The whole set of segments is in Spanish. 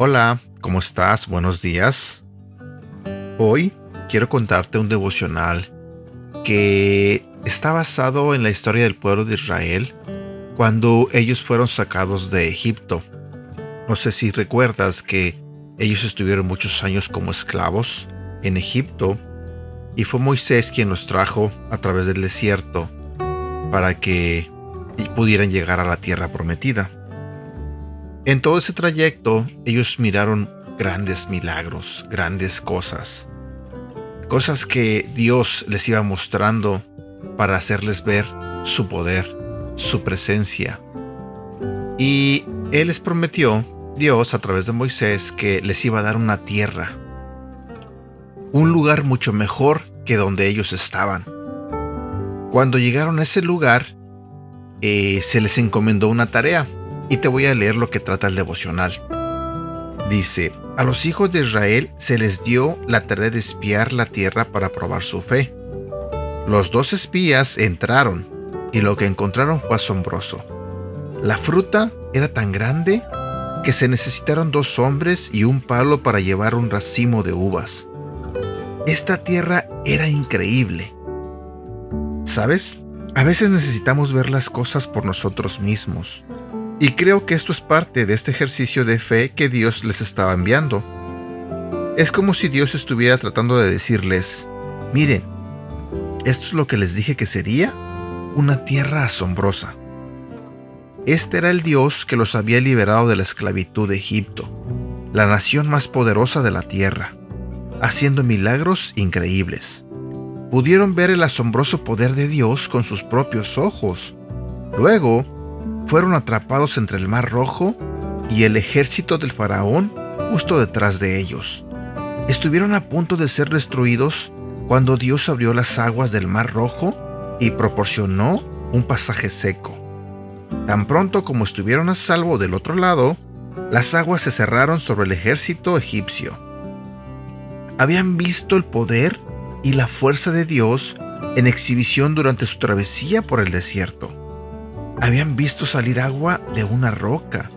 Hola, ¿cómo estás? Buenos días. Hoy quiero contarte un devocional que está basado en la historia del pueblo de Israel cuando ellos fueron sacados de Egipto. No sé si recuerdas que ellos estuvieron muchos años como esclavos en Egipto y fue Moisés quien los trajo a través del desierto para que pudieran llegar a la tierra prometida. En todo ese trayecto ellos miraron grandes milagros, grandes cosas. Cosas que Dios les iba mostrando para hacerles ver su poder, su presencia. Y Él les prometió, Dios a través de Moisés, que les iba a dar una tierra. Un lugar mucho mejor que donde ellos estaban. Cuando llegaron a ese lugar, eh, se les encomendó una tarea y te voy a leer lo que trata el devocional. Dice, a los hijos de Israel se les dio la tarea de espiar la tierra para probar su fe. Los dos espías entraron y lo que encontraron fue asombroso. La fruta era tan grande que se necesitaron dos hombres y un palo para llevar un racimo de uvas. Esta tierra era increíble. ¿Sabes? A veces necesitamos ver las cosas por nosotros mismos. Y creo que esto es parte de este ejercicio de fe que Dios les estaba enviando. Es como si Dios estuviera tratando de decirles, miren, esto es lo que les dije que sería una tierra asombrosa. Este era el Dios que los había liberado de la esclavitud de Egipto, la nación más poderosa de la tierra, haciendo milagros increíbles. Pudieron ver el asombroso poder de Dios con sus propios ojos. Luego, fueron atrapados entre el Mar Rojo y el ejército del faraón justo detrás de ellos. Estuvieron a punto de ser destruidos cuando Dios abrió las aguas del Mar Rojo y proporcionó un pasaje seco. Tan pronto como estuvieron a salvo del otro lado, las aguas se cerraron sobre el ejército egipcio. Habían visto el poder y la fuerza de Dios en exhibición durante su travesía por el desierto habían visto salir agua de una roca.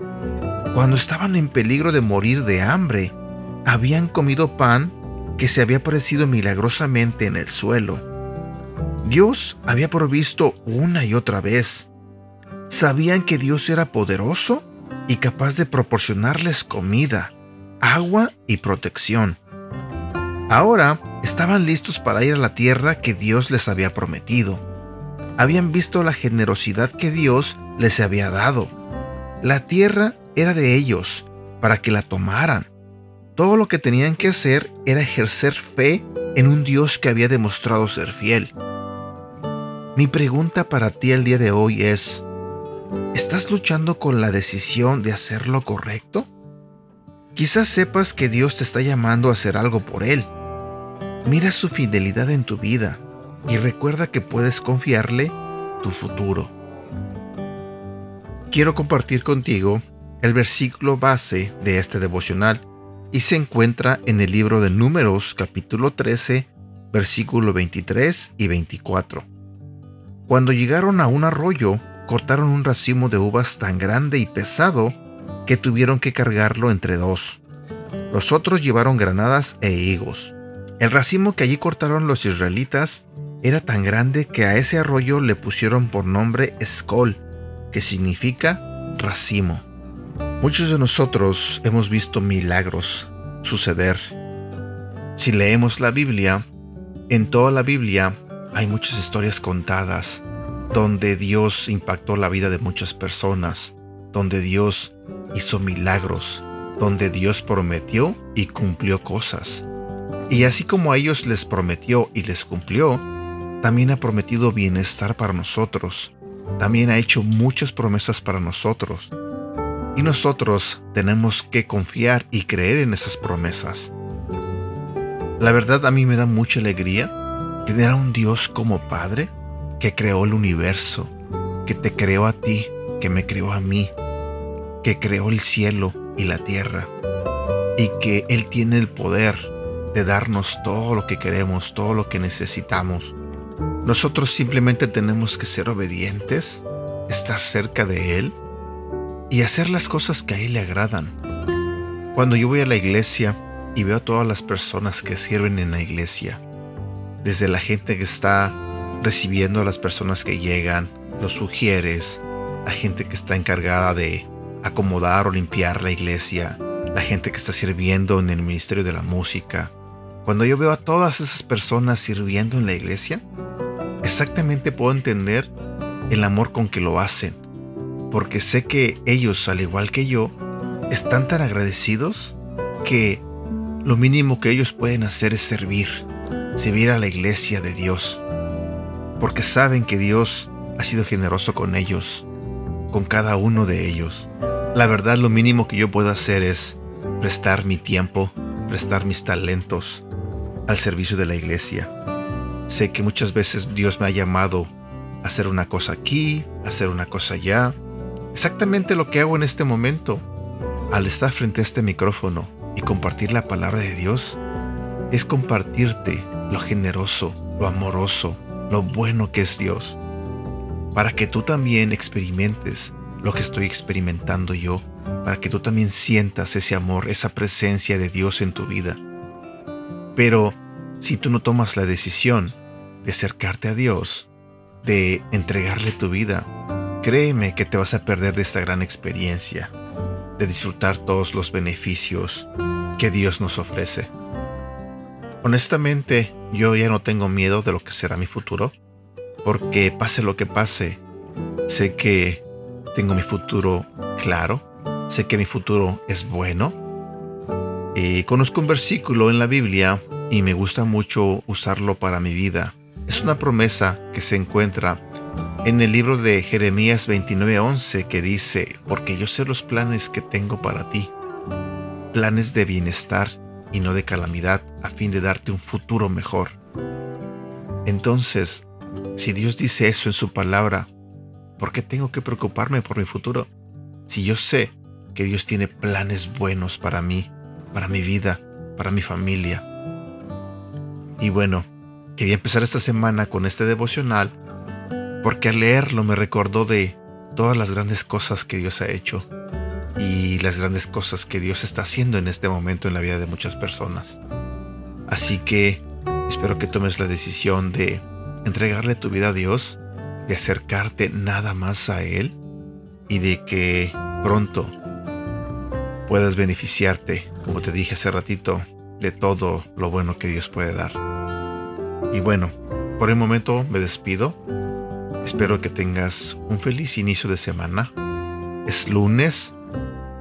Cuando estaban en peligro de morir de hambre, habían comido pan que se había aparecido milagrosamente en el suelo. Dios había provisto una y otra vez. Sabían que Dios era poderoso y capaz de proporcionarles comida, agua y protección. Ahora estaban listos para ir a la tierra que Dios les había prometido habían visto la generosidad que Dios les había dado. La tierra era de ellos, para que la tomaran. Todo lo que tenían que hacer era ejercer fe en un Dios que había demostrado ser fiel. Mi pregunta para ti el día de hoy es, ¿estás luchando con la decisión de hacer lo correcto? Quizás sepas que Dios te está llamando a hacer algo por Él. Mira su fidelidad en tu vida y recuerda que puedes confiarle tu futuro. Quiero compartir contigo el versículo base de este devocional y se encuentra en el libro de Números capítulo 13 versículo 23 y 24. Cuando llegaron a un arroyo, cortaron un racimo de uvas tan grande y pesado que tuvieron que cargarlo entre dos. Los otros llevaron granadas e higos. El racimo que allí cortaron los israelitas era tan grande que a ese arroyo le pusieron por nombre Escol, que significa racimo. Muchos de nosotros hemos visto milagros suceder. Si leemos la Biblia, en toda la Biblia hay muchas historias contadas donde Dios impactó la vida de muchas personas, donde Dios hizo milagros, donde Dios prometió y cumplió cosas. Y así como a ellos les prometió y les cumplió, también ha prometido bienestar para nosotros. También ha hecho muchas promesas para nosotros. Y nosotros tenemos que confiar y creer en esas promesas. La verdad a mí me da mucha alegría tener a un Dios como Padre que creó el universo, que te creó a ti, que me creó a mí, que creó el cielo y la tierra. y que Él tiene el poder de darnos todo lo que queremos, todo lo que necesitamos. Nosotros simplemente tenemos que ser obedientes, estar cerca de Él y hacer las cosas que a Él le agradan. Cuando yo voy a la iglesia y veo a todas las personas que sirven en la iglesia, desde la gente que está recibiendo a las personas que llegan, los sugieres, la gente que está encargada de acomodar o limpiar la iglesia, la gente que está sirviendo en el ministerio de la música. Cuando yo veo a todas esas personas sirviendo en la iglesia, exactamente puedo entender el amor con que lo hacen, porque sé que ellos, al igual que yo, están tan agradecidos que lo mínimo que ellos pueden hacer es servir, servir a la iglesia de Dios, porque saben que Dios ha sido generoso con ellos, con cada uno de ellos. La verdad lo mínimo que yo puedo hacer es prestar mi tiempo, prestar mis talentos al servicio de la iglesia. Sé que muchas veces Dios me ha llamado a hacer una cosa aquí, a hacer una cosa allá. Exactamente lo que hago en este momento. Al estar frente a este micrófono y compartir la palabra de Dios, es compartirte lo generoso, lo amoroso, lo bueno que es Dios para que tú también experimentes lo que estoy experimentando yo, para que tú también sientas ese amor, esa presencia de Dios en tu vida. Pero si tú no tomas la decisión de acercarte a Dios, de entregarle tu vida, créeme que te vas a perder de esta gran experiencia, de disfrutar todos los beneficios que Dios nos ofrece. Honestamente, yo ya no tengo miedo de lo que será mi futuro porque pase lo que pase, sé que tengo mi futuro claro, sé que mi futuro es bueno. Y conozco un versículo en la Biblia y me gusta mucho usarlo para mi vida. Es una promesa que se encuentra en el libro de Jeremías 29:11 que dice, porque yo sé los planes que tengo para ti, planes de bienestar y no de calamidad, a fin de darte un futuro mejor. Entonces, si Dios dice eso en su palabra, ¿por qué tengo que preocuparme por mi futuro? Si yo sé que Dios tiene planes buenos para mí, para mi vida, para mi familia. Y bueno, quería empezar esta semana con este devocional porque al leerlo me recordó de todas las grandes cosas que Dios ha hecho y las grandes cosas que Dios está haciendo en este momento en la vida de muchas personas. Así que espero que tomes la decisión de entregarle tu vida a Dios, de acercarte nada más a Él y de que pronto puedas beneficiarte, como te dije hace ratito, de todo lo bueno que Dios puede dar. Y bueno, por el momento me despido. Espero que tengas un feliz inicio de semana. Es lunes.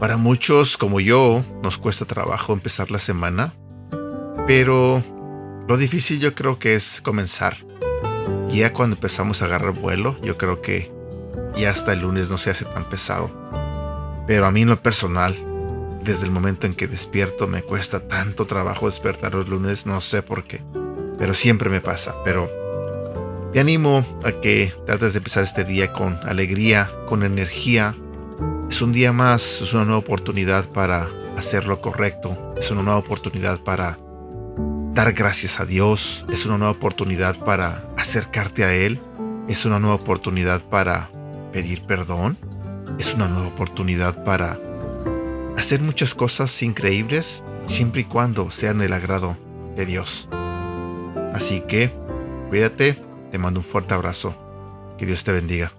Para muchos como yo nos cuesta trabajo empezar la semana, pero lo difícil yo creo que es comenzar ya cuando empezamos a agarrar vuelo, yo creo que ya hasta el lunes no se hace tan pesado. Pero a mí en lo personal, desde el momento en que despierto me cuesta tanto trabajo despertar los lunes, no sé por qué. Pero siempre me pasa. Pero te animo a que trates de empezar este día con alegría, con energía. Es un día más, es una nueva oportunidad para hacer lo correcto. Es una nueva oportunidad para dar gracias a Dios, es una nueva oportunidad para acercarte a Él, es una nueva oportunidad para pedir perdón, es una nueva oportunidad para hacer muchas cosas increíbles siempre y cuando sean del agrado de Dios. Así que, cuídate, te mando un fuerte abrazo, que Dios te bendiga.